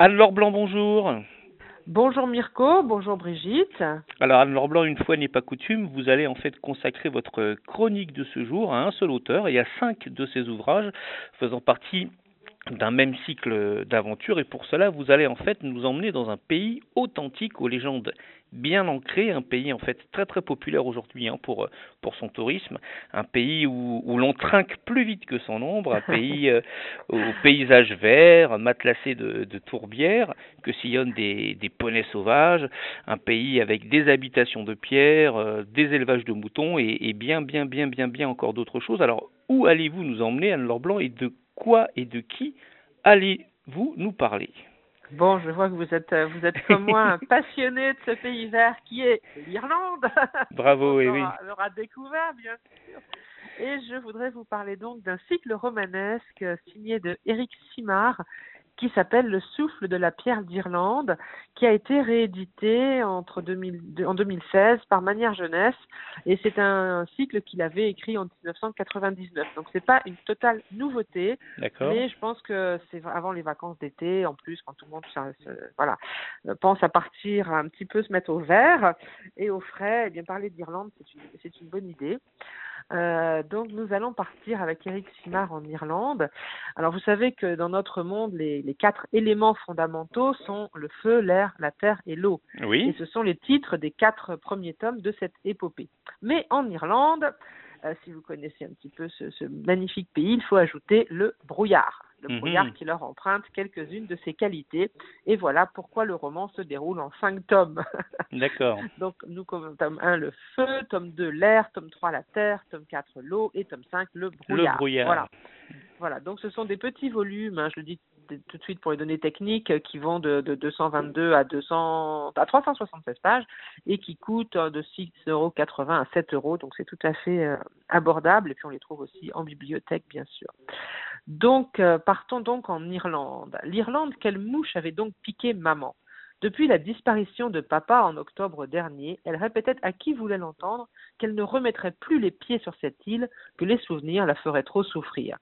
Anne-Laure Blanc, bonjour. Bonjour Mirko, bonjour Brigitte. Alors Anne-Laure Blanc, une fois n'est pas coutume, vous allez en fait consacrer votre chronique de ce jour à un seul auteur et à cinq de ses ouvrages faisant partie d'un même cycle d'aventure et pour cela vous allez en fait nous emmener dans un pays authentique aux légendes. Bien ancrées, un pays en fait très très populaire aujourd'hui hein, pour pour son tourisme, un pays où, l'on trinque plus vite que son ombre, un pays euh, au paysage vert, matelassé de, de tourbières, que sillonnent des, des poneys sauvages, un pays avec des habitations de pierre, euh, des élevages de moutons et, et bien bien bien bien bien encore d'autres choses. Alors où allez-vous nous emmener Anne-Laure Blanc et de quoi et de qui allez-vous nous parler? Bon, je vois que vous êtes, euh, vous êtes comme moi un passionné de ce pays vert qui est l'Irlande. Bravo, et On oui. l'aura- l'aura découvert, bien sûr. Et je voudrais vous parler donc d'un cycle romanesque signé de Éric Simard qui s'appelle Le souffle de la pierre d'Irlande, qui a été réédité entre 2000 de- en 2016 par Manière Jeunesse, et c'est un cycle qu'il avait écrit en 1999. Donc c'est pas une totale nouveauté, D'accord. mais je pense que c'est avant les vacances d'été, en plus, quand tout le monde ça- se- voilà, euh, pense à partir un petit peu se mettre au vert et au frais, eh bien parler d'Irlande, c'est une, c'est une bonne idée. Euh, donc nous allons partir avec Eric Simard en Irlande. Alors vous savez que dans notre monde, les, les quatre éléments fondamentaux sont le feu, l'air, la terre et l'eau. Et Oui. ce sont les titres des quatre premiers tomes de cette épopée. Mais en Irlande, euh, si vous connaissez un petit peu ce, ce magnifique pays, il faut ajouter le brouillard. Le Mhm. brouillard qui leur emprunte quelques-unes de ses qualités. Et voilà pourquoi le roman se déroule en cinq tomes. D'accord. Donc nous comme tome 1 le feu, tome 2 l'air, tome 3 la terre, tome 4 l'eau et tome 5 le brouillard. Le brouillard. Voilà. Voilà, donc ce sont des petits volumes, hein, je le dis tout de suite pour les données techniques, euh, qui vont de, de 222 à 200 à 376 pages et qui coûtent euh, de 6,80 euros à 7 euros, donc c'est tout à fait euh, abordable et puis on les trouve aussi en bibliothèque bien sûr. Donc euh, partons donc en Irlande. L'Irlande, quelle mouche avait donc piqué maman? Depuis la disparition de papa en octobre dernier, elle répétait à qui voulait l'entendre qu'elle ne remettrait plus les pieds sur cette île, que les souvenirs la feraient trop souffrir.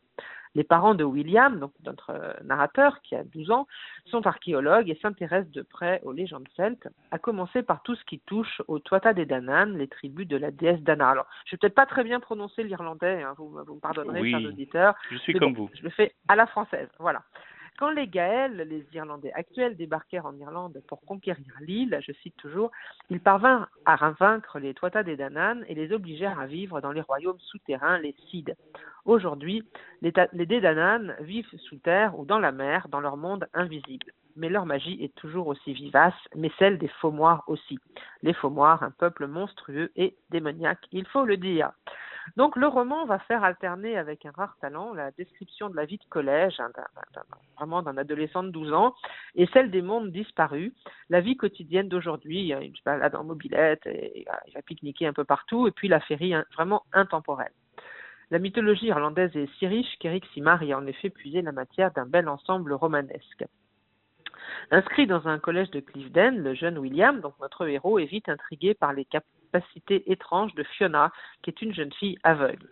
Les parents de William, donc notre euh, narrateur qui a 12 ans, sont archéologues et s'intéressent de près aux légendes celtes, à commencer par tout ce qui touche aux Tuatha des Danann, les tribus de la déesse Dana. Alors, je vais peut-être pas très bien prononcer l'irlandais, hein, vous, vous me pardonnerez, Oui. chers auditeurs, Je suis comme bon, vous. Je le fais à la française, voilà. Quand les Gaëls, les Irlandais actuels, débarquèrent en Irlande pour conquérir l'île, je cite toujours, ils parvinrent à vaincre les Tuatha des Danann et les obligèrent à vivre dans les royaumes souterrains, les Cides. Aujourd'hui, les, les vivent sous terre ou dans la mer, dans leur monde invisible. Mais leur magie est toujours aussi vivace, mais celle des Faumoirs aussi. Les Faumoirs, un peuple monstrueux et démoniaque, il faut le dire. Donc le roman va faire alterner avec un rare talent la description de la vie de collège, hein, vraiment d'un adolescent de 12 ans, et celle des mondes disparus, la vie quotidienne d'aujourd'hui. Il se balade en mobilette, et, il va pique-niquer un peu partout, et puis la féerie hein, vraiment intemporelle. La mythologie irlandaise est si riche qu'Éric Simard y a en effet puisé la matière d'un bel ensemble romanesque. Inscrit dans un collège de Clifden, le jeune William, donc notre héros, est vite intrigué par les capacités étranges de Fiona, qui est une jeune fille aveugle.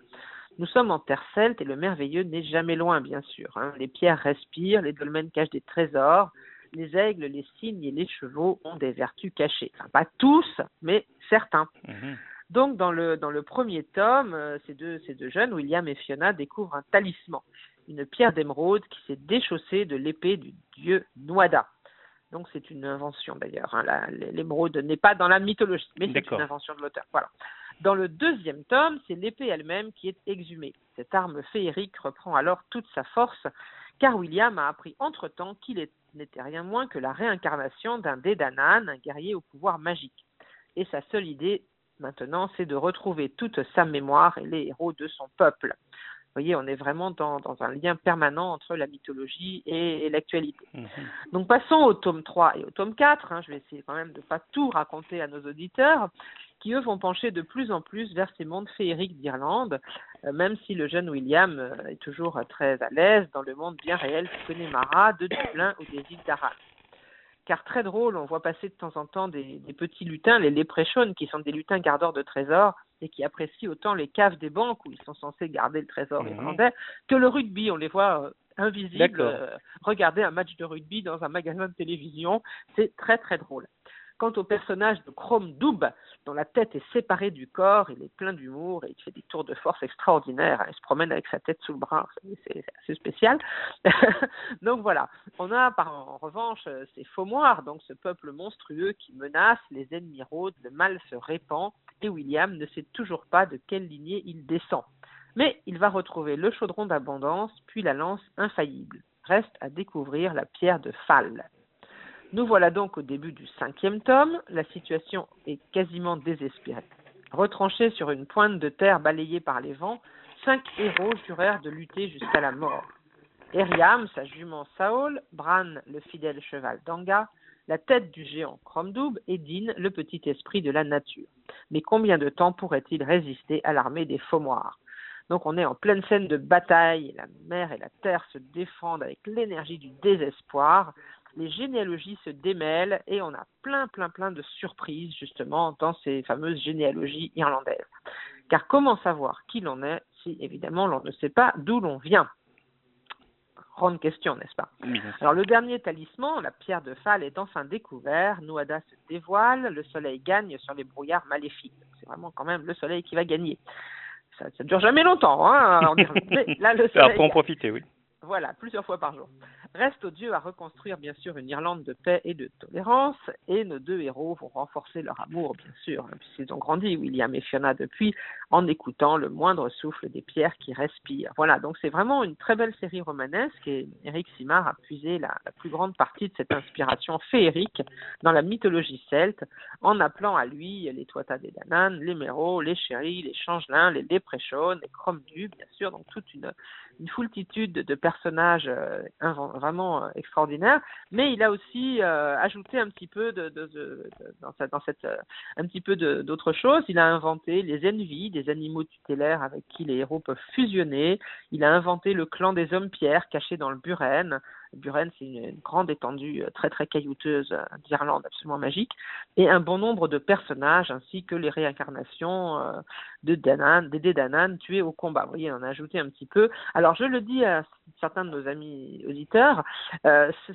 Nous sommes en terre celte et le merveilleux n'est jamais loin, bien sûr. hein. Les pierres respirent, les dolmens cachent des trésors, les aigles, les cygnes et les chevaux ont des vertus cachées. Enfin, pas tous, mais certains. Mhm. Donc, dans le, dans le premier tome, euh, ces, deux, ces deux jeunes, William et Fiona, découvrent un talisman, une pierre d'émeraude qui s'est déchaussée de l'épée du dieu Nuada. Donc, c'est une invention d'ailleurs. hein. L'émeraude n'est pas dans la mythologie, mais c'est une invention de l'auteur. Voilà. Dans le deuxième tome, c'est l'épée elle-même qui est exhumée. Cette arme féerique reprend alors toute sa force, car William a appris entre-temps qu'il n'était rien moins que la réincarnation d'un Dédanan, un guerrier au pouvoir magique. Et sa seule idée maintenant, c'est de retrouver toute sa mémoire et les héros de son peuple. Vous voyez, on est vraiment dans, dans un lien permanent entre la mythologie et, et l'actualité. Mhm. Donc passons au tome 3 et au tome 4. hein. Je vais essayer quand même de ne pas tout raconter à nos auditeurs, qui eux vont pencher de plus en plus vers ces mondes féeriques d'Irlande, euh, même si le jeune William euh, est toujours euh, très à l'aise dans le monde bien réel du Connemara, de Dublin ou des îles d'Aran. Car très drôle, on voit passer de temps en temps des, des petits lutins, les leprechauns, qui sont des lutins gardeurs de trésors et qui apprécient autant les caves des banques où ils sont censés garder le trésor Mhm. irlandais que le rugby. On les voit euh, invisible, euh, regarder un match de rugby dans un magasin de télévision. C'est très très drôle. Quant au personnage de Chrome Doub, dont la tête est séparée du corps, il est plein d'humour et il fait des tours de force extraordinaires. Il se promène avec sa tête sous le bras, c'est assez spécial. donc voilà, on a par, en revanche ces faumoirs, donc ce peuple monstrueux qui menace, les ennemis rôdent, le mal se répand et William ne sait toujours pas de quelle lignée il descend. Mais il va retrouver le chaudron d'abondance, puis la lance infaillible. Reste à découvrir la pierre de Fall. Nous voilà donc au début du cinquième tome. La situation est quasiment désespérée. Retranchés sur une pointe de terre balayée par les vents, cinq héros jurèrent de lutter jusqu'à la mort. Eriam, sa jument Saul, Bran, le fidèle cheval d'Anga, la tête du géant Cromdoub et Din, le petit esprit de la nature. Mais combien de temps pourrait-il résister à l'armée des Faumoirs? Donc on est en pleine scène de bataille, la mer et la terre se défendent avec l'énergie du désespoir les généalogies se démêlent et on a plein, plein, plein de surprises justement dans ces fameuses généalogies irlandaises. Car comment savoir qui l'on est si évidemment l'on ne sait pas d'où l'on vient? Grande question, n'est-ce pas? Alors le dernier talisman, la pierre de Fall, est enfin découvert. Nuada se dévoile, le soleil gagne sur les brouillards maléfiques. C'est vraiment quand même le soleil qui va gagner. Ça ne dure jamais longtemps, hein, Mais là, le soleil. en profiter, oui. Voilà, plusieurs fois par jour. Reste au Dieu à reconstruire bien sûr une Irlande de paix et de tolérance, et nos deux héros vont renforcer leur amour bien sûr, puisqu'ils ont grandi, William et Fiona depuis, en écoutant le moindre souffle des pierres qui respirent. Voilà, donc c'est vraiment une très belle série romanesque, et Eric Simard a puisé la, plus grande partie de cette inspiration féerique dans la mythologie celte, en appelant à lui les Tuatha des Danann, les Méros, les Chéris, les Changelins, les Léprechauns, les Cromdus, bien sûr, donc toute une, une foultitude de personnages euh, vraiment euh, extraordinaire, mais il a aussi euh, ajouté un petit peu de, dans cette, euh, un petit peu d'autres choses. Il a inventé les envies, des animaux tutélaires avec qui les héros peuvent fusionner. Il a inventé le clan des hommes pierres caché dans le Buren, Buren, c'est une, grande étendue euh, très très caillouteuse euh, d'Irlande, absolument magique, et un bon nombre de personnages ainsi que les réincarnations euh, de Danan, des Danan tués au combat. Vous voyez, on a ajouté un petit peu. Alors je le dis à certains de nos amis auditeurs,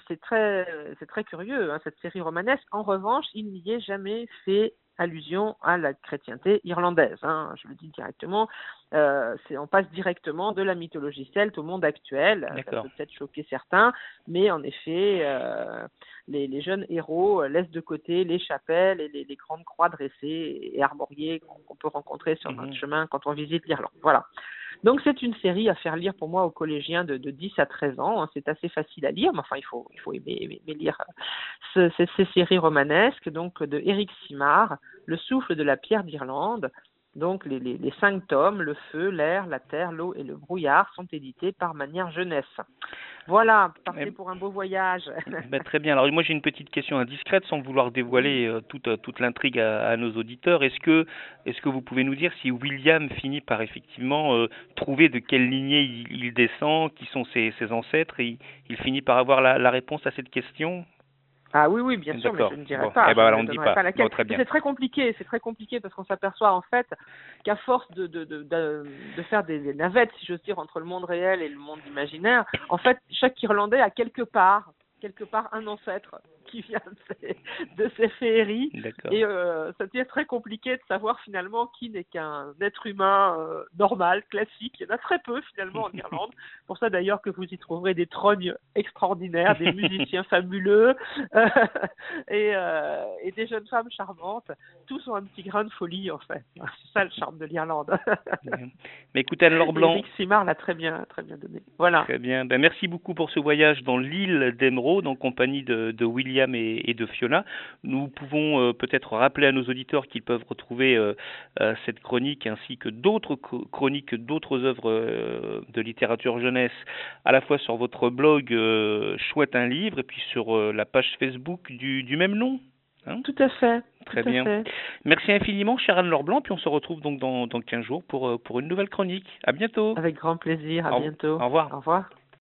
c'est très c'est très curieux hein, cette série romanesque. En revanche, il n'y est jamais fait allusion à la chrétienté irlandaise. Hein, je le dis directement, euh, on passe directement de la mythologie celte au monde actuel. Ça peut peut-être choquer certains, mais en effet, euh, les, jeunes héros laissent de côté les chapelles et les, grandes croix dressées et armoriées qu'on peut rencontrer sur notre mhm. chemin quand on visite l'Irlande. Voilà. Donc c'est une série à faire lire pour moi aux collégiens de, de 10 à 13 ans. Hein. C'est assez facile à lire, mais enfin il faut, il faut aimer, lire ce, ces, séries romanesques. Donc de Éric Simard, Le souffle de la pierre d'Irlande, donc les, les, les, cinq tomes, le feu, l'air, la terre, l'eau et le brouillard, sont édités par Manière Jeunesse. Voilà, partez pour un beau voyage. Ben, très bien. Alors moi j'ai une petite question indiscrète sans vouloir dévoiler euh, toute, euh, toute l'intrigue à, à, nos auditeurs. Est-ce que, est-ce que vous pouvez nous dire si William finit par effectivement euh, trouver de quelle lignée il, il, descend, qui sont ses, ses ancêtres, et il, il finit par avoir la, la réponse à cette question? Ah oui, oui, bien sûr, mais je ne dirais pas. Eh ben, on ne dit pas. c'est très compliqué, c'est très compliqué parce qu'on s'aperçoit en fait qu'à force de, de, de, de, faire des, navettes, si j'ose dire, entre le monde réel et le monde imaginaire, en fait, chaque Irlandais a quelque part, quelque part un ancêtre qui vient de ces, de ces féeries. Et euh, ça devient très compliqué de savoir finalement qui n'est qu'un être humain euh, normal, classique. Il y en a très peu finalement en Irlande. Pour ça d'ailleurs que vous y trouverez des trognes extraordinaires, des musiciens fabuleux et, euh, et des jeunes femmes charmantes. Tous ont un petit grain de folie en fait. C'est ça le charme de l'Irlande. Mais écoutez Anne-Laure Blanc. Simard l'a très bien, très bien donné. Voilà. Très bien. Ben, merci beaucoup pour ce voyage dans l'île d'Emeraude en compagnie de, de William et, de Fiona. Nous pouvons euh, peut-être rappeler à nos auditeurs qu'ils peuvent retrouver euh, euh, cette chronique ainsi que d'autres chroniques, d'autres œuvres de littérature jeunesse, à la fois sur votre blog Chouette un livre et puis sur la page Facebook du, du même nom. Hein? Tout à fait. Très bien. Merci infiniment, chère Anne-Laure Blanc. Puis on se retrouve donc dans, dans 15 jours pour, pour une nouvelle chronique. À bientôt. Avec grand plaisir. À bientôt. Au revoir. Au revoir.